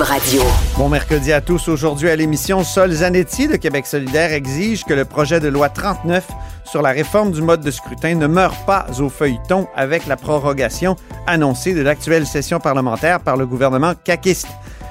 Radio. Bon mercredi à tous. Aujourd'hui à l'émission, Sol Zanetti de Québec solidaire exige que le projet de loi 39 sur la réforme du mode de scrutin ne meure pas au feuilleton avec la prorogation annoncée de l'actuelle session parlementaire par le gouvernement caquiste.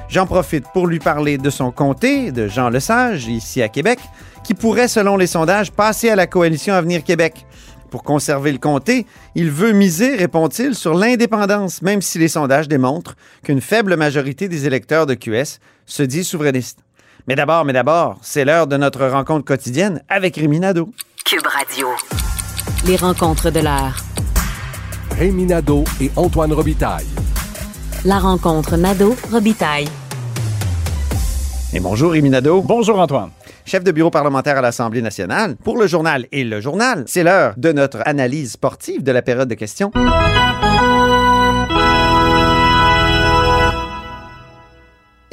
J'en profite pour lui parler de son comté, de Jean Lesage, ici à Québec, qui pourrait, selon les sondages, passer à la coalition Avenir Québec. Pour conserver le comté, il veut miser, répond-il, sur l'indépendance, même si les sondages démontrent qu'une faible majorité des électeurs de QS se dit souverainiste. Mais d'abord, mais d'abord, c'est l'heure de notre rencontre quotidienne avec Rémi Nadeau. Cube Radio. Les rencontres de l'heure. Rémi Nadeau et Antoine Robitaille. La rencontre Nadeau-Robitaille. Et bonjour Rémi Nadeau. Bonjour Antoine. Chef de bureau parlementaire à l'Assemblée nationale. Pour le journal et le journal, c'est l'heure de notre analyse sportive de la période de questions.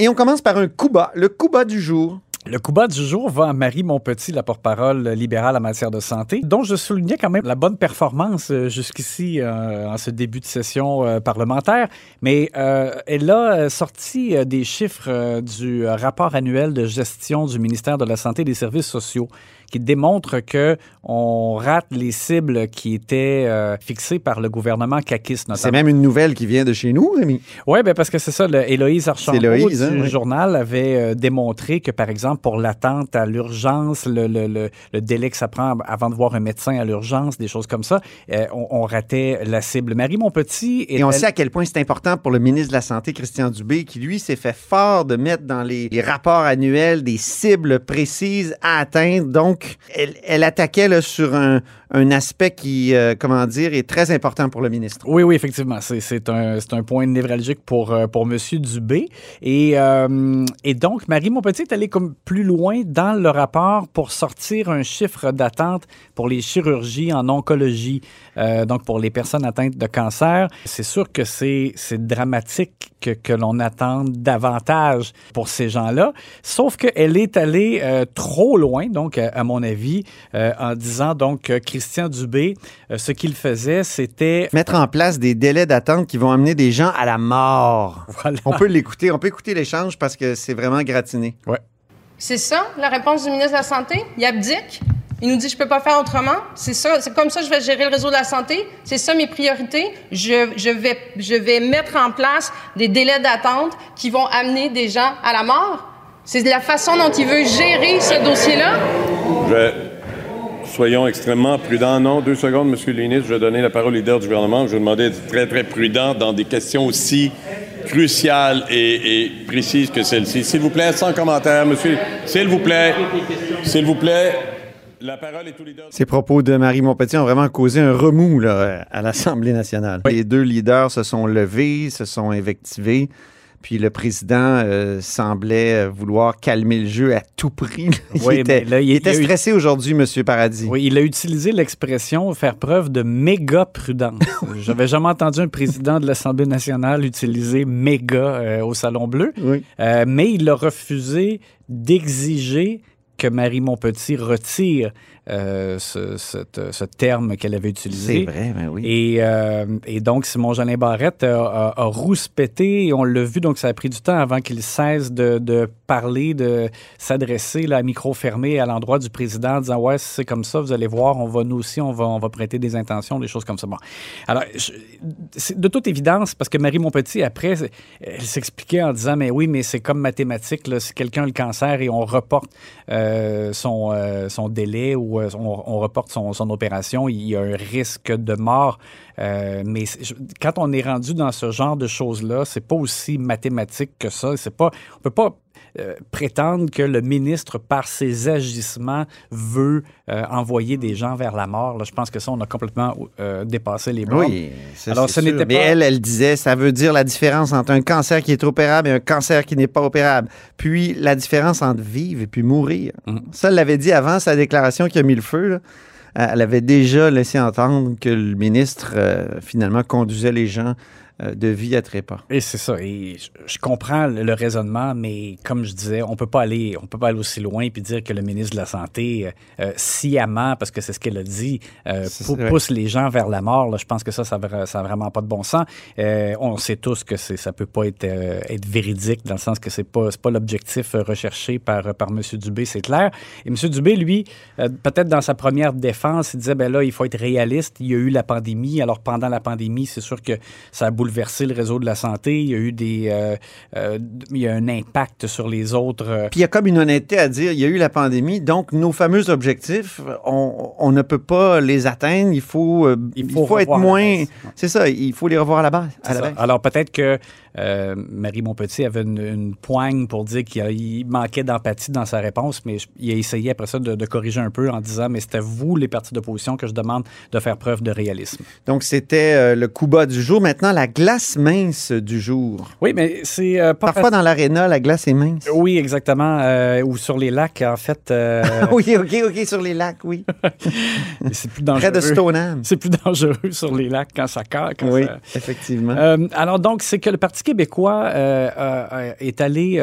Et on commence par un coup bas, le coup bas du jour. Le coup bas du jour va à Marie Montpetit, la porte-parole libérale en matière de santé, dont je soulignais quand même la bonne performance euh, jusqu'ici euh, en ce début de session euh, parlementaire. Mais elle a sorti des chiffres du rapport annuel de gestion du ministère de la Santé et des Services sociaux qui démontrent que on rate les cibles qui étaient euh, fixées par le gouvernement caquiste C'est notamment. même une nouvelle qui vient de chez nous, Rémi. Oui, ben parce que c'est ça, le, Héloïse Archambault Héloïse, hein, du oui. journal avait euh, démontré que, par exemple, pour l'attente à l'urgence, le, le- le- le délai que ça prend avant de voir un médecin à l'urgence, des choses comme ça, euh, on, on ratait la cible. Marie Montpetit... Et on sait à quel point c'est important pour le ministre de la Santé, Christian Dubé, qui, lui, s'est fait fort de mettre dans les, les rapports annuels des cibles précises à atteindre. Donc, elle, attaquait là, sur un, un aspect qui, euh, comment dire, est très important pour le ministre. Oui, oui, effectivement. C'est, un, un point névralgique pour, euh, pour M. Dubé. Et, euh, et donc, Marie Montpetit est allée comme plus loin dans le rapport pour sortir un chiffre d'attente pour les chirurgies en oncologie, donc pour les personnes atteintes de cancer. C'est sûr que c'est, dramatique que, que l'on attende davantage pour ces gens-là, sauf qu'elle est allée trop loin, donc, à, mon avis, en disant donc que Christian Dubé, euh, ce qu'il faisait, c'était Mettre en place des délais d'attente qui vont amener des gens à la mort. Voilà. On peut l'écouter, on peut écouter l'échange parce que c'est vraiment gratiné. C'est ça, la réponse du ministre de la Santé? Il abdique. Il nous dit, je peux pas faire autrement. C'est ça, c'est comme ça que je vais gérer le réseau de la santé. C'est ça mes priorités. Je, je, vais, je vais mettre en place des délais d'attente qui vont amener des gens à la mort. C'est la façon dont il veut gérer ce dossier-là. Je vais- Soyons extrêmement prudents. Non, deux secondes, Monsieur le ministre. Je vais donner la parole au leader du gouvernement. Je vais demander d'être très, très prudent dans des questions aussi cruciales et, et précises que celle-ci. S'il vous plaît, sans commentaire, Monsieur. S'il vous plaît. S'il vous plaît. La parole est au leader. Ces propos de Marie Montpetit ont vraiment causé un remous là, à l'Assemblée nationale. Les deux leaders se sont levés, se sont invectivés. Puis le président euh, semblait euh, vouloir calmer le jeu à tout prix. Il Oui, était, mais là, il- il était il y a eu- stressé aujourd'hui, Monsieur Paradis. Oui, il a utilisé l'expression faire preuve de méga prudence. J'avais jamais entendu un président de l'Assemblée nationale utiliser méga euh, au Salon Bleu, Oui. Euh, mais il a refusé d'exiger que Marie Montpetit retire euh, ce, cette- ce terme qu'elle avait utilisé. C'est vrai, ben oui. Et, euh, et donc, Simon Jolin Barrette a, a, a rouspété et on l'a vu, donc ça a pris du temps avant qu'il cesse de, de parler, de s'adresser là, à micro fermé à l'endroit du président en disant Ouais, si c'est comme ça, vous allez voir, on va nous aussi, on va, on va prêter des intentions, des choses comme ça. Bon. Alors, je- c'est de toute évidence, parce que Marie Montpetit, après, elle s'expliquait en disant Mais oui, mais c'est comme mathématique, là, si quelqu'un a le cancer et on reporte euh, son, son délai ou euh, on, reporte son, opération, il y a un risque de mort. Euh, mais quand on est rendu dans ce genre de choses-là, c'est pas aussi mathématique que ça. C'est pas, on peut pas euh, prétendre que le ministre, par ses agissements, veut euh, envoyer des gens vers la mort. Là, je pense que ça, on a complètement euh, dépassé les bornes. Oui, ça, Alors, c'est ce n'était Mais pas- elle, elle disait, ça veut dire la différence entre un cancer qui est opérable et un cancer qui n'est pas opérable. Puis la différence entre vivre et puis mourir. Mhm. Ça, elle l'avait dit avant sa déclaration qui a mis le feu. là. Elle avait déjà laissé entendre que le ministre, euh, finalement, conduisait les gens de vie à trépas. Et c'est ça. Et je, comprends le, raisonnement, mais comme je disais, on peut pas aller, on peut pas aller aussi loin puis dire que le ministre de la Santé, euh, euh, sciemment, parce que c'est ce qu'elle a dit, euh, pou- pousse les gens vers la mort. Là, je pense que ça, ça, ça a vraiment pas de bon sens. Euh, on sait tous que c'est, ça peut pas être, euh, être véridique dans le sens que c'est pas, pas l'objectif euh, recherché par, par M. Dubé, c'est clair. Et M. Dubé, lui, euh, peut-être dans sa première défense, il disait, ben là, il faut être réaliste. Il y a eu la pandémie. Alors, pendant la pandémie, c'est sûr que ça a bouleversé le réseau de la santé. Il y a eu des, euh, euh, il y a un impact sur les autres. euh, Puis il y a comme une honnêteté à dire, il y a eu la pandémie, donc nos fameux objectifs, on, on ne peut pas les atteindre. Il faut, Il faut être à la moins. C'est ça, il faut les revoir à la base. À la. Alors peut-être que Marie Montpetit avait une, une poigne pour dire qu'il il manquait d'empathie dans sa réponse, mais il a essayé après ça de, de corriger un peu en disant mais à vous, les partis d'opposition, que je demande de faire preuve de réalisme. Donc c'était le coup bas du jour. Maintenant, la glace mince du jour. Oui, mais c'est euh, pas Parfois dans l'aréna, la glace est mince. Oui, exactement. euh, ou sur les lacs, en fait, euh, oui, OK, OK, sur les lacs, oui. c'est plus dangereux. Près de Stoneham. C'est plus dangereux sur les lacs quand ça casse. quand Oui, ça- effectivement. Alors donc, c'est que le Parti québécois est allé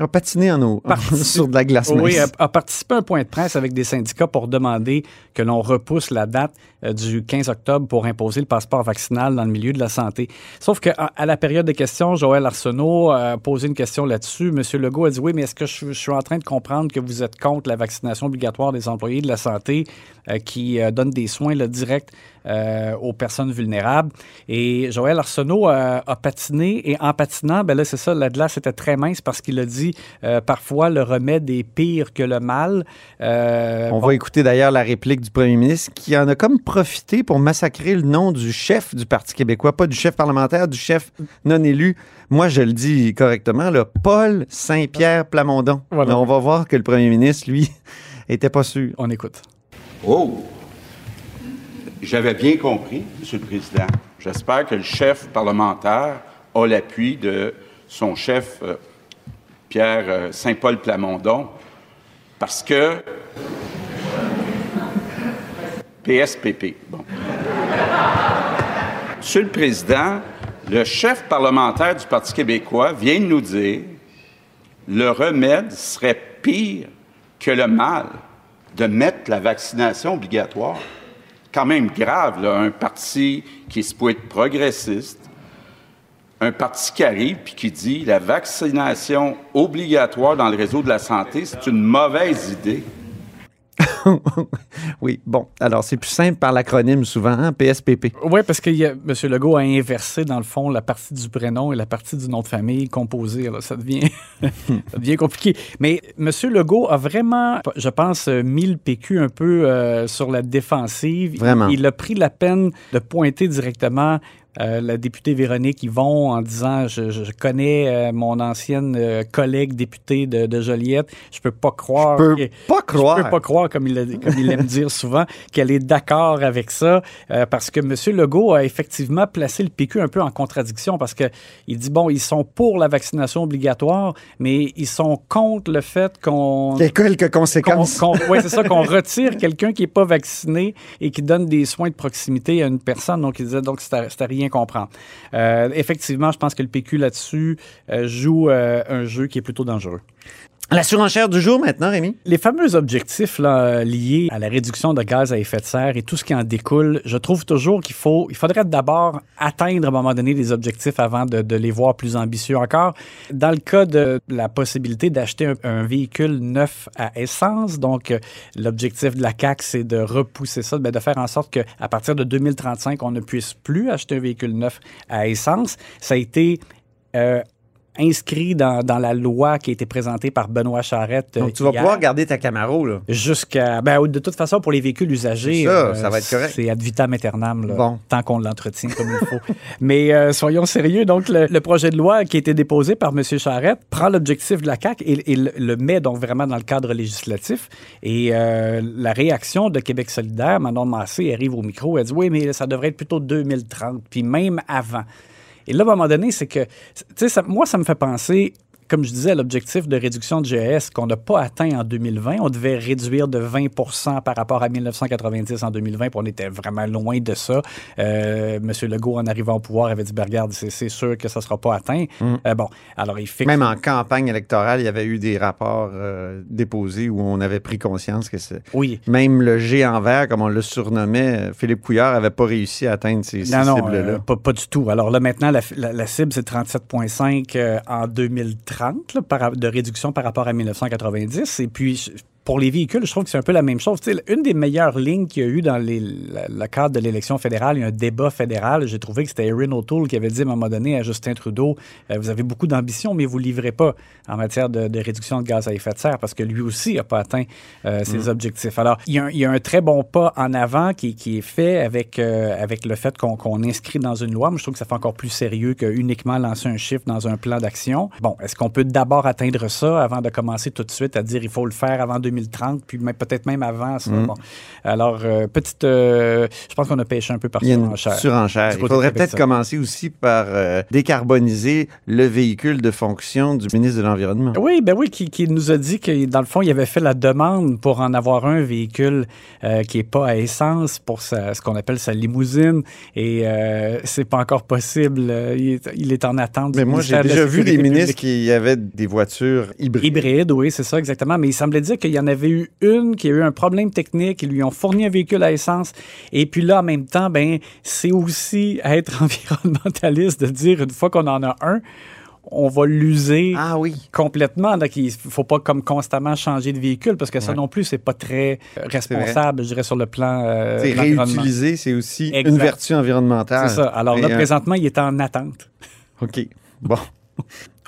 euh, On patiné en eau, sur de la glace. Oui, a, a participé à un point de presse avec des syndicats pour demander que l'on repousse la date euh, du 15 octobre pour imposer le passeport vaccinal dans le milieu de la santé. Sauf qu'à à la période de questions, Joël Arsenault a posé une question là-dessus. Monsieur Legault a dit oui, mais est-ce que je, je suis en train de comprendre que vous êtes contre la vaccination obligatoire des employés de la santé euh, qui euh, donnent des soins là, directs euh, aux personnes vulnérables? Et Joël Arsenault a, a patiné et en patinant, ben là, c'est ça, la glace était très mince parce qu'il a dit euh, parfois le remède est pire que le mal. Euh, On bon, va écouter d'ailleurs la réplique du premier ministre qui en a comme profité pour massacrer le nom du chef du Parti québécois, pas du chef parlementaire, du chef non élu. Moi, je le dis correctement, là, Paul Saint-Pierre Plamondon. Voilà. Mais on va voir que le premier ministre, lui, était pas sûr. On écoute. Oh! J'avais bien compris, Monsieur le Président. J'espère que le chef parlementaire a l'appui de son chef, euh, Pierre euh, Saint-Paul Plamondon, parce que. PSPP. Bon. Monsieur le Président, le chef parlementaire du Parti québécois vient de nous dire le remède serait pire que le mal de mettre la vaccination obligatoire. Quand même grave, là, un parti qui est supposé être progressiste, un parti qui arrive puis qui dit la vaccination obligatoire dans le réseau de la santé, c'est une mauvaise idée. oui, bon. Alors, c'est plus simple par l'acronyme souvent, hein, PSPP. Oui, parce que y a- M. Legault a inversé, dans le fond, la partie du prénom et la partie du nom de famille composée. Alors, ça devient, ça devient compliqué. Mais M. Legault a vraiment, je pense, mis le PQ un peu euh, sur la défensive. Vraiment. Il, il a pris la peine de pointer directement euh, la députée Véronique Yvon en disant je, je- je connais euh, mon ancienne euh, collègue députée de, de Joliette. Je peux pas croire. Je peux que- pas croire. Je peux pas croire, comme il, comme il aime dire souvent, qu'elle est d'accord avec ça, euh, parce que M. Legault a effectivement placé le PQ un peu en contradiction, parce que il dit, bon, ils sont pour la vaccination obligatoire, mais ils sont contre le fait qu'on... A quelques conséquences. qu'on- ouais, c'est ça, qu'on retire quelqu'un qui n'est pas vacciné et qui donne des soins de proximité à une personne. Donc, il disait, donc, c'est à, à rien comprendre. Euh, effectivement, je pense que le PQ là-dessus euh, joue un jeu qui est plutôt dangereux. La surenchère du jour maintenant, Rémi? Les fameux objectifs liés à la réduction de gaz à effet de serre et tout ce qui en découle, je trouve toujours qu'il faut, il faudrait d'abord atteindre à un moment donné des objectifs avant de, les voir plus ambitieux encore. Dans le cas de la possibilité d'acheter un, un véhicule neuf à essence, donc euh, l'objectif de la CAC, c'est de repousser ça, ben, de faire en sorte qu'à partir de 2035, on ne puisse plus acheter un véhicule neuf à essence. Ça a été euh, inscrit dans, dans la loi qui a été présentée par Benoît Charette. Donc, tu vas hier. pouvoir garder ta Camaro, là. Jusqu'à. Ben, de toute façon, pour les véhicules usagés. Ça, ça va être correct. C'est ad vitam aeternam, là, Bon. tant qu'on l'entretient comme il faut. Mais euh, soyons sérieux. Donc, le, le projet de loi qui a été déposé par M. Charette prend l'objectif de la CAQ et, et le, le met donc vraiment dans le cadre législatif. Et euh, la réaction de Québec solidaire, Manon Massé, arrive au micro, elle dit Oui, mais ça devrait être plutôt 2030, puis même avant. Et là, à un moment donné, c'est que, tu sais, moi, ça me fait penser comme je disais, l'objectif de réduction de GES qu'on n'a pas atteint en 2020, on devait réduire de 20 par rapport à 1990 en 2020, puis on était vraiment loin de ça. Euh, Monsieur Legault, en arrivant au pouvoir, avait dit, ben, regarde, c'est sûr que ça ne sera pas atteint. Mm. Euh, bon, alors il fixe... Même en campagne électorale, il y avait eu des rapports euh, déposés où on avait pris conscience que c'est... Oui. Même le géant vert, comme on le surnommait, euh, Philippe Couillard n'avait pas réussi à atteindre ces, ces Non, non, cibles-là. pas, pas du tout. Alors là, maintenant, la, la- la cible, c'est 37,5 euh, en 2030 de réduction par rapport à 1990. Et puis, pour les véhicules, je trouve que c'est un peu la même chose. Une des meilleures lignes qu'il y a eu dans les- la- le cadre de l'élection fédérale, il y a un débat fédéral. J'ai trouvé que c'était Erin O'Toole qui avait dit à un moment donné à Justin Trudeau euh, Vous avez beaucoup d'ambition, mais vous ne livrez pas en matière de, de réduction de gaz à effet de serre parce que lui aussi n'a pas atteint euh, ses objectifs. Alors, il y, a un, il y a un très bon pas en avant qui, qui est fait avec, euh, avec le fait qu'on inscrit dans une loi. Moi, je trouve que ça fait encore plus sérieux que uniquement lancer un chiffre dans un plan d'action. Bon, est-ce qu'on peut d'abord atteindre ça avant de commencer tout de suite à dire il faut le faire avant 2030, puis même- peut-être même avant ça? Bon. Alors, euh, petite. euh, je pense qu'on a pêché un peu par surenchère. surenchère. Il faudrait peut-être commencer aussi par euh, décarboniser le véhicule de fonction du ministre de l'Environnement. Oui, ben oui, qui, qui nous a dit que dans le fond, il avait fait la demande pour en avoir un véhicule qui est pas à essence pour sa- ce qu'on appelle sa limousine et c'est pas encore possible. Il est, il est en attente. Mais moi, j'ai déjà vu des ministres qui avaient des voitures hybrides. Hybride, oui, c'est ça exactement. Mais il semblait dire qu'il y en avait eu une qui a eu un problème technique. Ils lui ont fourni un véhicule à essence. Et puis là, en même temps, ben, c'est aussi être environnementaliste de dire une fois qu'on en a un, on va l'user Ah oui. complètement. Donc, il faut pas comme constamment changer de véhicule parce que ça Ouais. non plus, c'est pas très responsable, je dirais, sur le plan euh, C'est réutiliser, c'est aussi Exact. une vertu environnementale. C'est ça. Alors là, Et, euh, présentement, il est en attente. OK. Bon.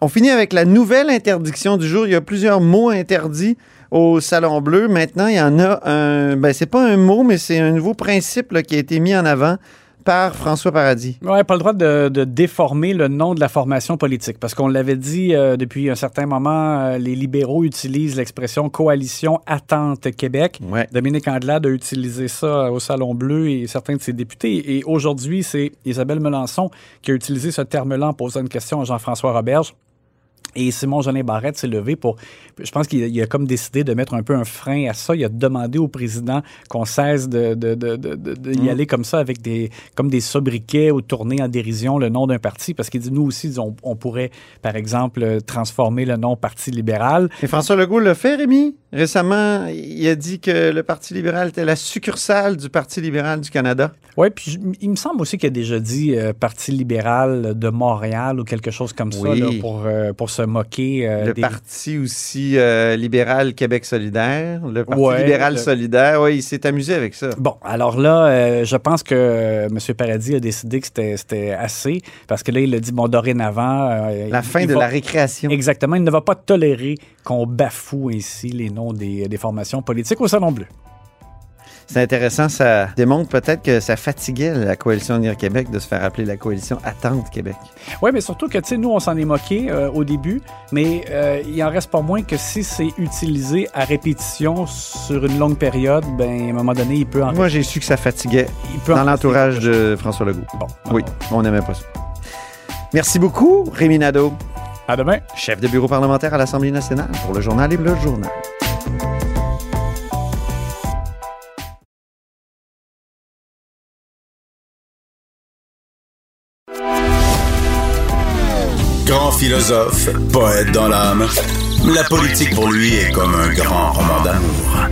On finit avec la nouvelle interdiction du jour. Il y a plusieurs mots interdits au Salon Bleu. Maintenant, il y en a un. Ben, c'est pas un mot, mais c'est un nouveau principe là, qui a été mis en avant par François Paradis. Oui, pas le droit de, de déformer le nom de la formation politique. Parce qu'on l'avait dit euh, depuis un certain moment, euh, les libéraux utilisent l'expression coalition attente Québec. Ouais. Dominique Andelade a utilisé ça au Salon Bleu et certains de ses députés. Et aujourd'hui, c'est Isabelle Melançon qui a utilisé ce terme-là en posant une question à Jean-François Roberge. Et Simon Jolin Barrette s'est levé pour. Je pense qu'il a, comme décidé de mettre un peu un frein à ça. Il a demandé au président qu'on cesse de, de, de, de- de- de y aller comme ça avec des comme des sobriquets ou tourner en dérision le nom d'un parti parce qu'il dit nous aussi on, on pourrait par exemple transformer le nom Parti libéral. Et François Legault l'a fait, Rémi? Récemment, il a dit que le Parti libéral était la succursale du Parti libéral du Canada. Oui, puis je- il me semble aussi qu'il a déjà dit euh, Parti libéral de Montréal ou quelque chose comme Oui. ça là, pour, euh, pour se moquer euh, le des, Parti aussi libéral Québec solidaire. Le Parti Ouais, libéral le- solidaire. Oui, il s'est amusé avec ça. Bon, alors là, je pense que M. Paradis a décidé que c'était- assez, parce que là, il a dit, bon, dorénavant... La fin de va- la récréation. Exactement, il ne va pas tolérer qu'on bafoue ainsi les noms des, des formations politiques au Salon Bleu. C'est intéressant, ça démontre peut-être que ça fatiguait la coalition Unir Québec de se faire appeler la coalition Attente Québec. Oui, mais surtout que, tu sais, nous, on s'en est moqué euh, au début, mais euh, il en reste pas moins que si c'est utilisé à répétition sur une longue période, ben, à un moment donné, il peut en Moi, j'ai su que ça fatiguait il peut dans l'entourage de François Legault. Bon, Oui, on n'aimait pas ça. Merci beaucoup, Rémi Nadeau, à demain. chef de bureau parlementaire à l'Assemblée nationale pour le journal et le journal. Philosophe, poète dans l'âme. La politique pour lui est comme un grand roman d'amour.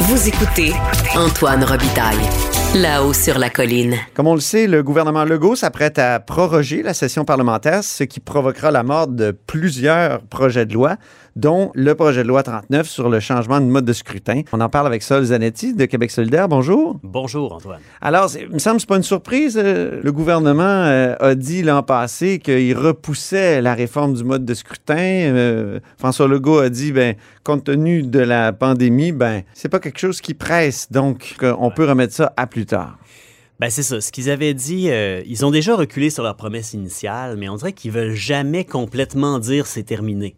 Vous écoutez Antoine Robitaille, là-haut sur la colline. Comme on le sait, le gouvernement Legault s'apprête à proroger la session parlementaire, ce qui provoquera la mort de plusieurs projets de loi, dont le projet de loi 39 sur le changement de mode de scrutin. On en parle avec Sol Zanetti de Québec solidaire. Bonjour. Bonjour, Antoine. Alors, il me semble que c'est pas une surprise. euh, le gouvernement euh, a dit l'an passé qu'il repoussait la réforme du mode de scrutin. Euh, François Legault a dit, ben, compte tenu de la pandémie, ben, c'est pas quelque chose qui presse, donc on peut remettre ça à plus tard. Ben c'est ça. Ce qu'ils avaient dit, euh, ils ont déjà reculé sur leur promesse initiale, mais on dirait qu'ils veulent jamais complètement dire c'est terminé.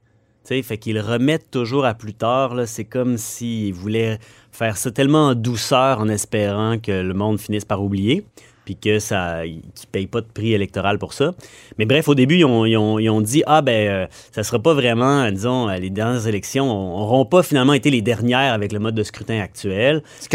Tu sais, fait qu'ils remettent toujours à plus tard. C'est comme s'ils voulaient faire ça tellement en douceur en espérant que le monde finisse par oublier. puis que ça, qu'ils payent pas de prix électoral pour ça. Mais bref, au début, ils ont, ils ont- ils ont dit ah ben euh, ça sera pas vraiment, euh, disons, euh, les dernières élections n'auront pas finalement été les dernières avec le mode de scrutin actuel. Ce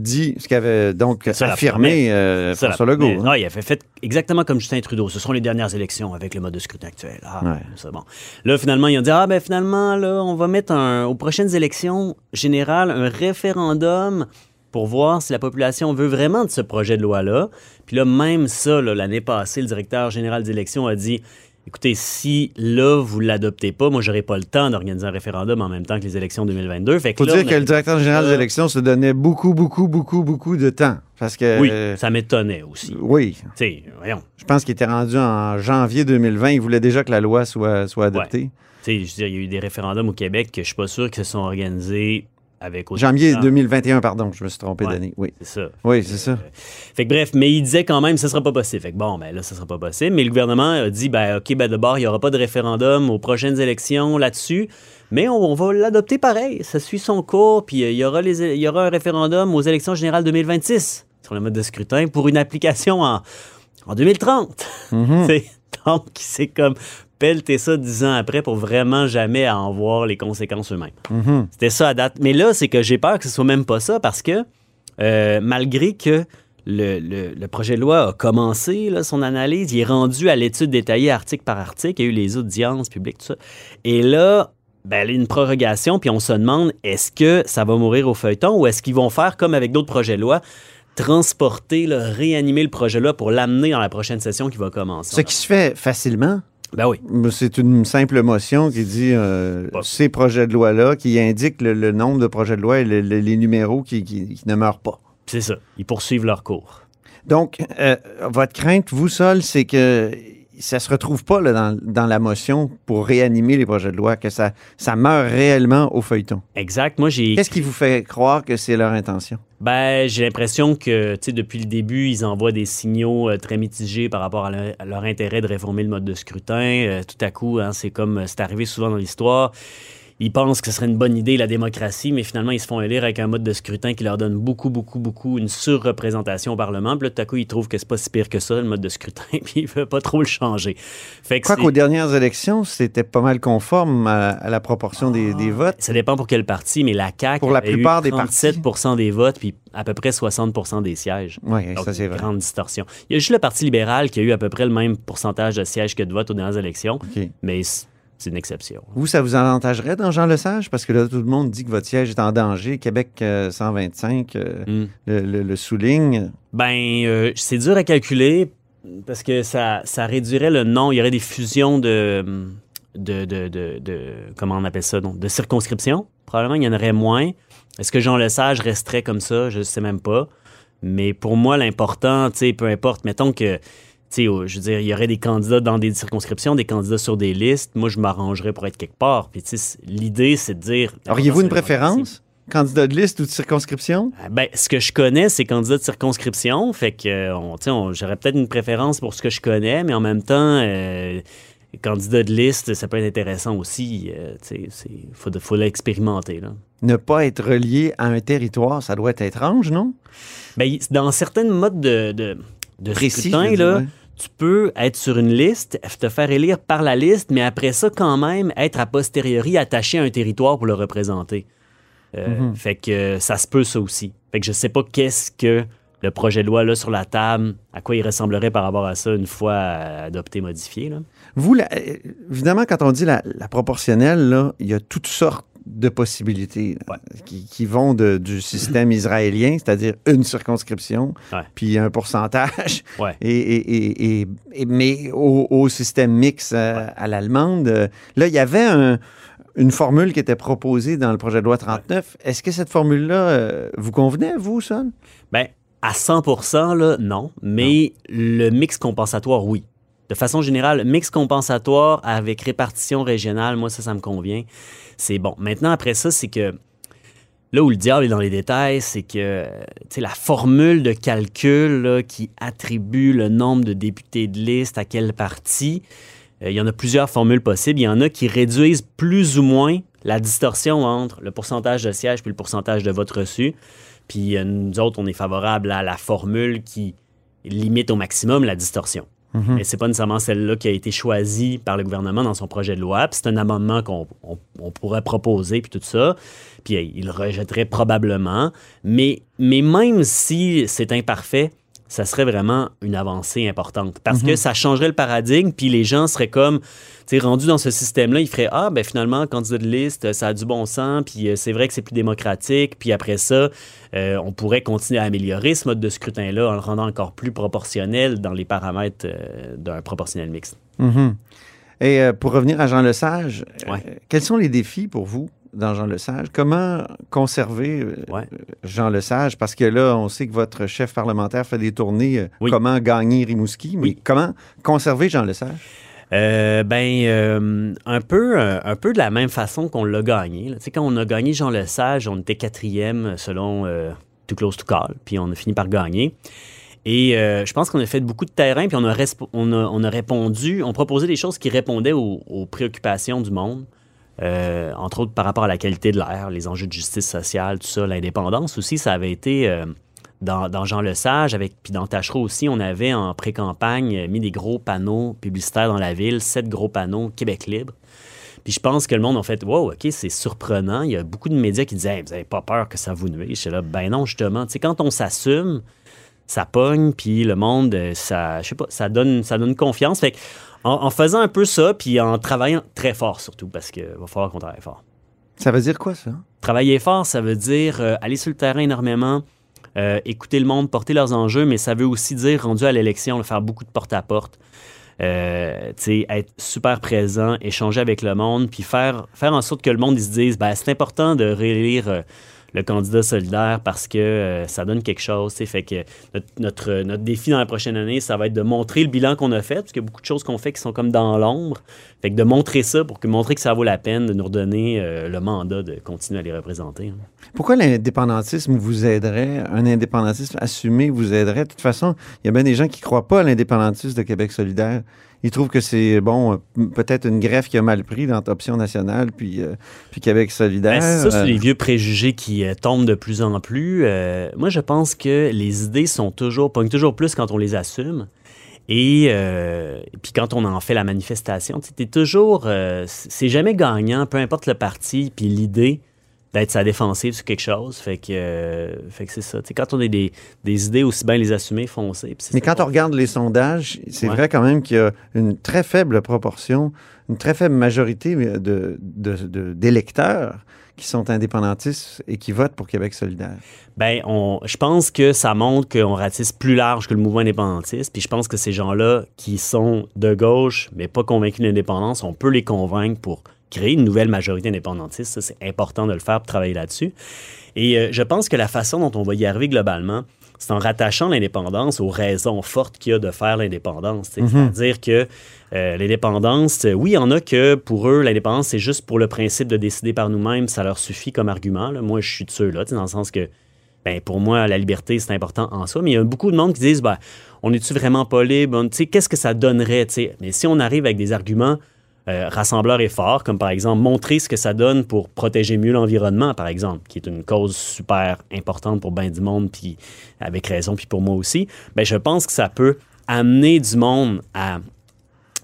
dit, ce qu'avait donc affirmé euh, François Legault. hein. Non, il a fait, exactement comme Justin Trudeau. Ce seront les dernières élections avec le mode de scrutin actuel. Ah, Ouais. c'est bon. Là, finalement, ils ont dit Ah, ben finalement, là, on va mettre un- aux prochaines élections générales un référendum pour voir si la population veut vraiment de ce projet de loi-là. Puis là, même ça, là, l'année passée, le directeur général d'élections a dit Écoutez, si là, vous ne l'adoptez pas, moi, j'aurai pas le temps d'organiser un référendum en même temps que les élections 2022. Fait que faut là, dire que le directeur général des élections se donnait beaucoup, beaucoup, beaucoup, beaucoup de temps. Parce que. Oui, euh, ça m'étonnait aussi. oui. Tu sais, voyons. Je pense qu'il était rendu en janvier 2020. Il voulait déjà que la loi soit, soit adoptée. Tu sais, je veux dire, il y a eu des référendums au Québec que je suis pas sûr qu'ils se sont organisés avec Janvier de temps. 2021, pardon. Je me suis trompé Ouais. d'année. Oui. C'est ça. Oui, c'est ça. Fait que bref, mais il disait quand même que ce sera pas possible. Fait que bon, ben là, ce sera pas possible. Mais le gouvernement a dit, ben OK, ben d'abord, il y aura pas de référendum aux prochaines élections là-dessus. Mais on, on va l'adopter pareil. Ça suit son cours. Puis euh, il y, aura les, il y aura un référendum aux élections générales 2026 sur le mode de scrutin pour une application en, en 2030. C'est- Donc, c'est comme pelleter ça dix ans après pour vraiment jamais en voir les conséquences eux-mêmes. C'était ça à date. Mais là, c'est que j'ai peur que ce soit même pas ça parce que euh, malgré que le, le- projet de loi a commencé là, son analyse, il est rendu à l'étude détaillée article par article, il y a eu les audiences publiques, tout ça. Et là, ben, il y a une prorogation, puis on se demande est-ce que ça va mourir au feuilleton ou est-ce qu'ils vont faire comme avec d'autres projets de loi, transporter, réanimer le projet de loi pour l'amener dans la prochaine session qui va commencer? Ce qui se fait facilement. Ben oui. C'est une simple motion qui dit euh, ces projets de loi-là, qui indique le, le nombre de projets de loi et le- le- les numéros qui, qui- qui ne meurent pas. C'est ça. Ils poursuivent leur cours. Donc, euh, votre crainte, vous, Sol, c'est que ça se retrouve pas là, dans, dans la motion pour réanimer les projets de loi, que ça, ça meurt réellement au feuilleton. Exact. Moi, j'ai. Qu'est-ce qui vous fait croire que c'est leur intention? Ben, j'ai l'impression que, tu sais, depuis le début, ils envoient des signaux euh, très mitigés par rapport à leur, à leur intérêt de réformer le mode de scrutin. Euh, tout à coup, hein, c'est comme, c'est arrivé souvent dans l'histoire. Ils pensent que ce serait une bonne idée, la démocratie, mais finalement, ils se font élire avec un mode de scrutin qui leur donne beaucoup, beaucoup, beaucoup une surreprésentation au Parlement. Puis là, tout à coup, ils trouvent que c'est pas si pire que ça, le mode de scrutin, puis ils veulent pas trop le changer. Fait que Quoi qu'aux dernières élections, c'était pas mal conforme à, à la proportion des, des votes. Ça dépend pour quel parti, mais la CAQ Pour la avait eu plupart des 37 des votes, puis à peu près 60 des sièges. Oui, Donc, ça c'est une vrai. grande distorsion. Il y a juste le Parti libéral qui a eu à peu près le même pourcentage de sièges que de votes aux dernières élections, OK. mais c'est une exception. Vous, ça vous avantagerait dans Jean Lesage? Parce que là, tout le monde dit que votre siège est en danger. Québec euh, 125 euh, Mm. le, le- le souligne. Ben, euh, c'est dur à calculer parce que ça, ça réduirait le nom. Il y aurait des fusions de, de, de, de- de- comment on appelle ça, donc, de circonscription. Probablement, il y en aurait moins. Est-ce que Jean Lesage resterait comme ça? Je ne sais même pas. Mais pour moi, l'important, tu sais, peu importe, mettons que, tu sais, au- je veux dire, il y aurait des candidats dans des circonscriptions, des candidats sur des listes. Moi, je m'arrangerais pour être quelque part. Puis, l'idée, c'est de dire. Auriez-vous une préférence? Candidat de liste ou de circonscription? ben, ce que je connais, c'est candidat de circonscription. Fait que euh, on, tu sais, on- j'aurais peut-être une préférence pour ce que je connais, mais en même temps, euh, candidat de liste, ça peut être intéressant aussi. Il faut, faut l'expérimenter. là. Ne pas être relié à un territoire, ça doit être étrange, non? Ben, il- dans certains modes de, de, de Précis, scrutin, là, ouais. tu peux être sur une liste, te faire élire par la liste, mais après ça, quand même, être a posteriori attaché à un territoire pour le représenter. Euh, Mhm. Fait que ça se peut, ça aussi. Fait que je sais pas qu'est-ce que le projet de loi là sur la table, à quoi il ressemblerait par rapport à ça une fois euh, adopté, modifié. Là. Vous, la- évidemment, quand on dit la, la proportionnelle, là, il y a toutes sortes de possibilités qui, qui vont de- du système israélien, c'est-à-dire une circonscription, Ouais. puis un pourcentage, Ouais. et, et- et- et- et- mais au, au système mix euh, à l'allemande. euh, Là, il y avait un- une formule qui était proposée dans le projet de loi 39. Est-ce que cette formule-là euh, vous convenait, vous, Son? Ben, à 100 là, non. Mais le mix compensatoire, oui. De façon générale, mix compensatoire avec répartition régionale, moi, ça, ça me convient. C'est bon. Maintenant, après ça, c'est que là où le diable est dans les détails, c'est que la formule de calcul qui attribue le nombre de députés de liste à quel parti, euh, il y en a plusieurs formules possibles. Il y en a qui réduisent plus ou moins la distorsion entre le pourcentage de sièges puis le pourcentage de votes reçus. Puis euh, nous autres, on est favorable à la formule qui limite au maximum la distorsion. Mhm. Mais c'est pas nécessairement celle-là qui a été choisie par le gouvernement dans son projet de loi. C'est un amendement qu'on on- pourrait proposer, puis tout ça. Puis euh, il rejetterait probablement. Mais, mais même si c'est imparfait, ça serait vraiment une avancée importante. Parce que Mhm. ça changerait le paradigme, puis les gens seraient comme, tu sais, rendus dans ce système-là, ils feraient Ah, ben finalement, candidat de liste, ça a du bon sens, puis euh, c'est vrai que c'est plus démocratique, puis après ça, euh, on pourrait continuer à améliorer ce mode de scrutin-là en le rendant encore plus proportionnel dans les paramètres euh, d'un proportionnel mixte. Mhm. Et euh, pour revenir à Jean Lesage, euh, quels sont les défis pour vous dans Jean Lesage? Comment conserver euh, Jean Lesage? Parce que là, on sait que votre chef parlementaire fait des tournées euh, comment gagner Rimouski, mais comment conserver Jean Lesage? Euh, ben, euh, un, peu, un peu de la même façon qu'on l'a gagné. là. Tu sais, quand on a gagné Jean Lesage, on était quatrième selon euh, Too Close to Call, puis on a fini par gagner. Et euh, je pense qu'on a fait beaucoup de terrain, puis on a, on a, on a répondu, on proposait des choses qui répondaient aux, aux préoccupations du monde, euh, entre autres par rapport à la qualité de l'air, les enjeux de justice sociale, tout ça, l'indépendance aussi, ça avait été euh, dans, dans Jean Lesage, avec, puis dans Tachereau aussi, on avait en pré-campagne euh, mis des gros panneaux publicitaires dans la ville, sept gros panneaux Québec libre. Puis je pense que le monde a fait Wow, OK, c'est surprenant. Il y a beaucoup de médias qui disaient Vous n'avez pas peur que ça vous nuise. J'étais là, ben non, justement. Tu sais, quand on s'assume, ça pogne, puis le monde, euh, ça, je sais pas, ça donne, ça donne confiance. Fait que, en, en faisant un peu ça, puis en travaillant très fort surtout, parce qu'il va falloir qu'on travaille fort. Ça veut dire quoi, ça? Travailler fort, ça veut dire euh, aller sur le terrain énormément, euh, écouter le monde, porter leurs enjeux, mais ça veut aussi dire, rendu à l'élection, faire beaucoup de porte-à-porte. Euh, être super présent, échanger avec le monde, puis faire, faire en sorte que le monde il se dise ben, c'est important de réélire le candidat solidaire parce que euh, ça donne quelque chose. Fait que notre, notre, notre défi dans la prochaine année, ça va être de montrer le bilan qu'on a fait, parce qu'il y a beaucoup de choses qu'on fait qui sont comme dans l'ombre. Fait que de montrer ça pour que montrer que ça vaut la peine de nous redonner euh, le mandat de continuer à les représenter. hein. Pourquoi l'indépendantisme vous aiderait, un indépendantisme assumé vous aiderait? De toute façon, il y a bien des gens qui ne croient pas à l'indépendantisme de Québec solidaire. Ils trouvent que c'est, bon, euh, peut-être une greffe qui a mal pris dans Option nationale puis, euh, puis Québec solidaire. Ben, ça, c'est Euh, les vieux préjugés qui euh, tombent de plus en plus. Euh, moi, je pense que les idées sont toujours, pognent toujours plus quand on les assume. Et euh, puis quand on en fait la manifestation, t'es toujours, euh, c'est jamais gagnant, peu importe le parti, puis l'idée d'être sa défensive sur quelque chose. Fait que, euh, fait que c'est ça. Quand on a des, des idées, aussi bien les assumer, foncer. Mais quand on regarde les sondages, c'est Ouais. vrai quand même qu'il y a une très faible proportion, une très faible majorité de, de- de- d'électeurs qui sont indépendantistes et qui votent pour Québec solidaire. Ben, on, je pense que ça montre qu'on ratisse plus large que le mouvement indépendantiste. Puis je pense que ces gens-là qui sont de gauche, mais pas convaincus de l'indépendance, on peut les convaincre pour créer une nouvelle majorité indépendantiste. Ça, c'est important de le faire pour travailler là-dessus. Et euh, je pense que la façon dont on va y arriver globalement, c'est en rattachant l'indépendance aux raisons fortes qu'il y a de faire l'indépendance. Mhm. C'est-à-dire que euh, l'indépendance, euh, oui, il y en a que pour eux, l'indépendance, c'est juste pour le principe de décider par nous-mêmes, ça leur suffit comme argument. là. Moi, je suis de ceux-là, dans le sens que ben, pour moi, la liberté, c'est important en soi. Mais il y a beaucoup de monde qui disent ben, on n'est-tu vraiment pas libre? Qu'est-ce que ça donnerait? Mais si on arrive avec des arguments euh, rassembleurs et forts, comme par exemple montrer ce que ça donne pour protéger mieux l'environnement, par exemple, qui est une cause super importante pour bien du monde, puis avec raison, puis pour moi aussi, ben, je pense que ça peut amener du monde à,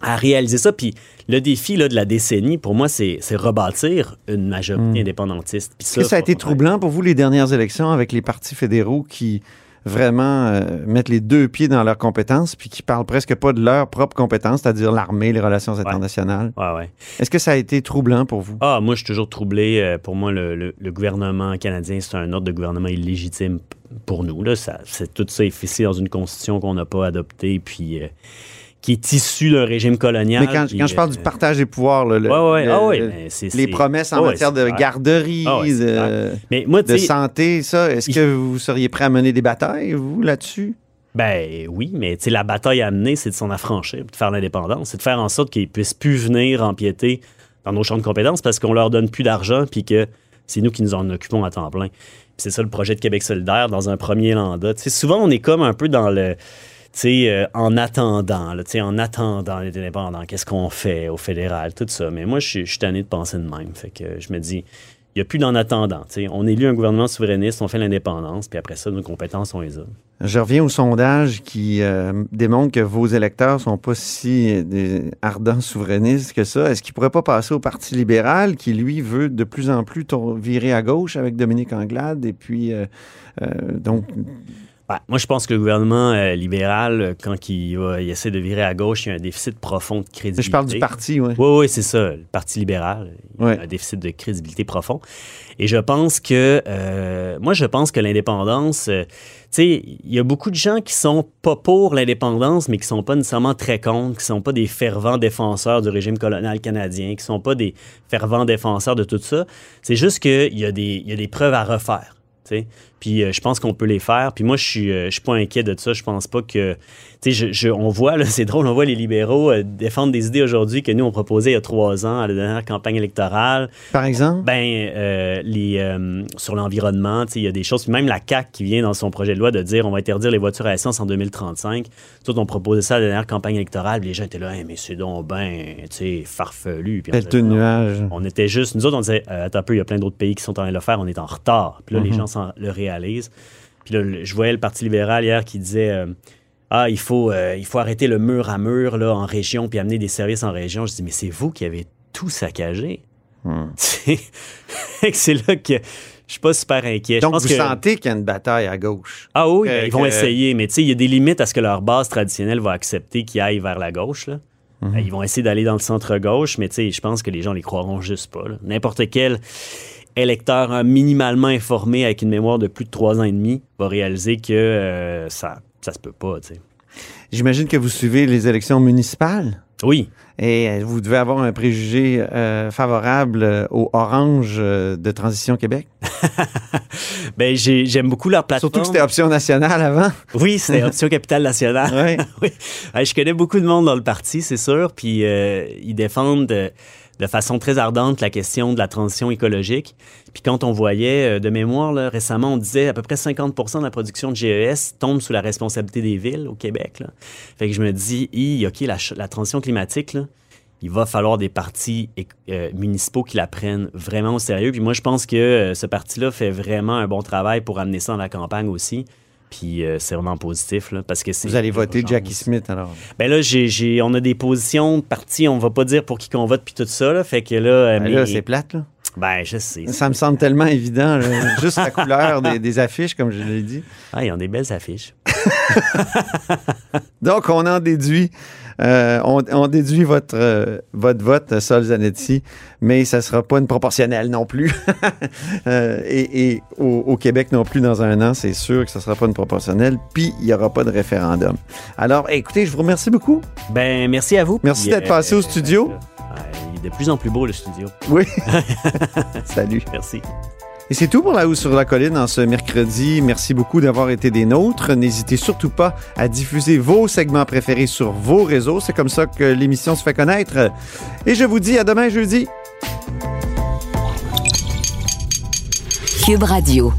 à réaliser ça. Puis le défi là, de la décennie, pour moi, c'est c'est rebâtir une majorité Hmm. indépendantiste. Est-ce que ça a été troublant pour vous les dernières élections avec les partis fédéraux qui vraiment euh, mettent les deux pieds dans leurs compétences puis qui parlent presque pas de leurs propres compétences, c'est-à-dire l'armée, les relations internationales? Ouais, ouais. Est-ce que ça a été troublant pour vous? Ah, moi, je suis toujours troublé. Euh, Pour moi, le, le- le gouvernement canadien, c'est un ordre de gouvernement illégitime pour nous. Là. Ça, tout ça est fixé dans une constitution qu'on n'a pas adoptée, puis euh, qui est issue d'un régime colonial. Mais quand, puis, quand je parle euh, du partage des pouvoirs, là, le- Ouais, ouais, le- ah ouais, le- mais c'est- les c'est- promesses en matière de garderie, Ah de. Mais moi, santé, ça, est-ce que vous seriez prêt à mener des batailles, vous, là-dessus? Ben oui, mais la bataille à mener, c'est de s'en affranchir, de faire l'indépendance. C'est de faire en sorte qu'ils puissent plus venir empiéter dans nos champs de compétences parce qu'on leur donne plus d'argent, puis que c'est nous qui nous en occupons à temps plein. Puis c'est ça le projet de Québec solidaire dans un premier sais, souvent, on est comme un peu dans le. Euh, en attendant, en attendant les indépendants, qu'est-ce qu'on fait au fédéral, tout ça. Mais moi, je suis tanné de penser de même. Fait que je me dis, Il n'y a plus d'en attendant. On élit un gouvernement souverainiste, on fait l'indépendance, puis après ça, nos compétences, on les a. Je reviens au sondage qui euh, démontre que vos électeurs sont pas si ardents souverainistes que ça. Est-ce qu'ils pourraient pas passer au Parti libéral qui, lui, veut de plus en plus virer à gauche avec Dominique Anglade et puis euh, euh, donc Moi, je pense que le gouvernement euh, libéral, euh, quand il, va- il essaie de virer à gauche, il y a un déficit profond de crédibilité. je parle du parti, oui. Oui, oui, c'est ça. Le Parti libéral, il y a un déficit de crédibilité profond. Et je pense que, euh, moi, je pense que l'indépendance, euh, tu sais, il y a beaucoup de gens qui sont pas pour l'indépendance, mais qui sont pas nécessairement très contre, qui sont pas des fervents défenseurs du régime colonial canadien, qui sont pas des fervents défenseurs de tout ça. C'est juste qu'il y, a des- y a des preuves à refaire. tu sais. Puis euh, je pense qu'on peut les faire. Puis moi, je suis, euh, je suis pas inquiet de ça. Je pense pas que. Tu sais, je- je- on voit, là, c'est drôle, on voit les libéraux euh, défendre des idées aujourd'hui que nous, on proposait il y a trois ans à la dernière campagne électorale. Par exemple? Ben, les, sur l'environnement, tu sais, il y a des choses. Puis même la CAQ qui vient dans son projet de loi de dire on va interdire les voitures à essence en 2035. Tout, on proposait ça à la dernière campagne électorale. Puis les gens étaient là, Hey, mais c'est donc ben, tu sais, farfelu. Puis on nuage. On était juste, nous autres, on disait, attends un peu, il y a plein d'autres pays qui sont en train de le faire, on est en retard. Puis là, les Mhm. gens s'en- le réalisent. Puis là, je voyais le Parti libéral hier qui disait, euh, ah, il faut, euh, il faut arrêter le mur à mur là, en région puis amener des services en région. Je dis, mais c'est vous qui avez tout saccagé. C'est c'est là que je suis pas super inquiet. Je Donc, pense vous que- sentez qu'il y a une bataille à gauche? ah oui, ben, ils vont essayer, mais tu sais, il y a des limites à ce que leur base traditionnelle va accepter qu'ils aillent vers la gauche. Là. Euh, Ils vont essayer d'aller dans le centre-gauche, mais tu sais, je pense que les gens les croiront juste pas. N'importe quel électeur hein, minimalement informé avec une mémoire de plus de trois ans et demi va réaliser que euh, ça, ça se peut pas. tu sais. J'imagine que vous suivez les élections municipales. Oui. Et euh, vous devez avoir un préjugé euh, favorable euh, au Orange euh, de Transition Québec. Ben, j'ai- j'aime beaucoup leur plateforme. Surtout que c'était option nationale avant. Oui, c'était Option Capitale Nationale. oui. Je connais beaucoup de monde dans le parti, c'est sûr. Puis ils défendent de, façon très ardente la question de la transition écologique. Puis quand on voyait, euh, de mémoire, récemment, on disait à peu près 50% de la production de GES tombe sous la responsabilité des villes au Québec. Fait que je me dis, OK, la, transition climatique, il va falloir des partis euh, municipaux qui la prennent vraiment au sérieux. Puis moi, je pense que euh, ce parti-là fait vraiment un bon travail pour amener ça dans la campagne aussi. Puis euh, c'est vraiment positif, là, parce que. Vous allez voter Jackie Smith alors. Ben là, j'ai, j'ai- on a des positions de partis, on va pas dire pour qui qu'on vote puis tout ça, là. Fait que là... Ben mais- là, c'est plate, là. Ben, je sais. Ça me semble tellement évident. là. Juste la couleur des, des affiches, comme je l'ai dit. Ah, ils ont des belles affiches. Donc, on en déduit. euh, on, on déduit votre, euh, votre vote, Sol Zanetti, mais ça ne sera pas une proportionnelle non plus. Euh, et et au, au Québec non plus, dans un an, c'est sûr que ce ne sera pas une proportionnelle, puis il n'y aura pas de référendum. Alors, écoutez, je vous remercie beaucoup. Ben, merci à vous. Merci d'être passé au studio. il est de plus en plus beau, le studio. Oui. Salut. Merci. Et c'est tout pour La Housse sur la Colline en ce mercredi. Merci beaucoup d'avoir été des nôtres. N'hésitez surtout pas à diffuser vos segments préférés sur vos réseaux. C'est comme ça que l'émission se fait connaître. Et je vous dis à demain jeudi. Cube Radio.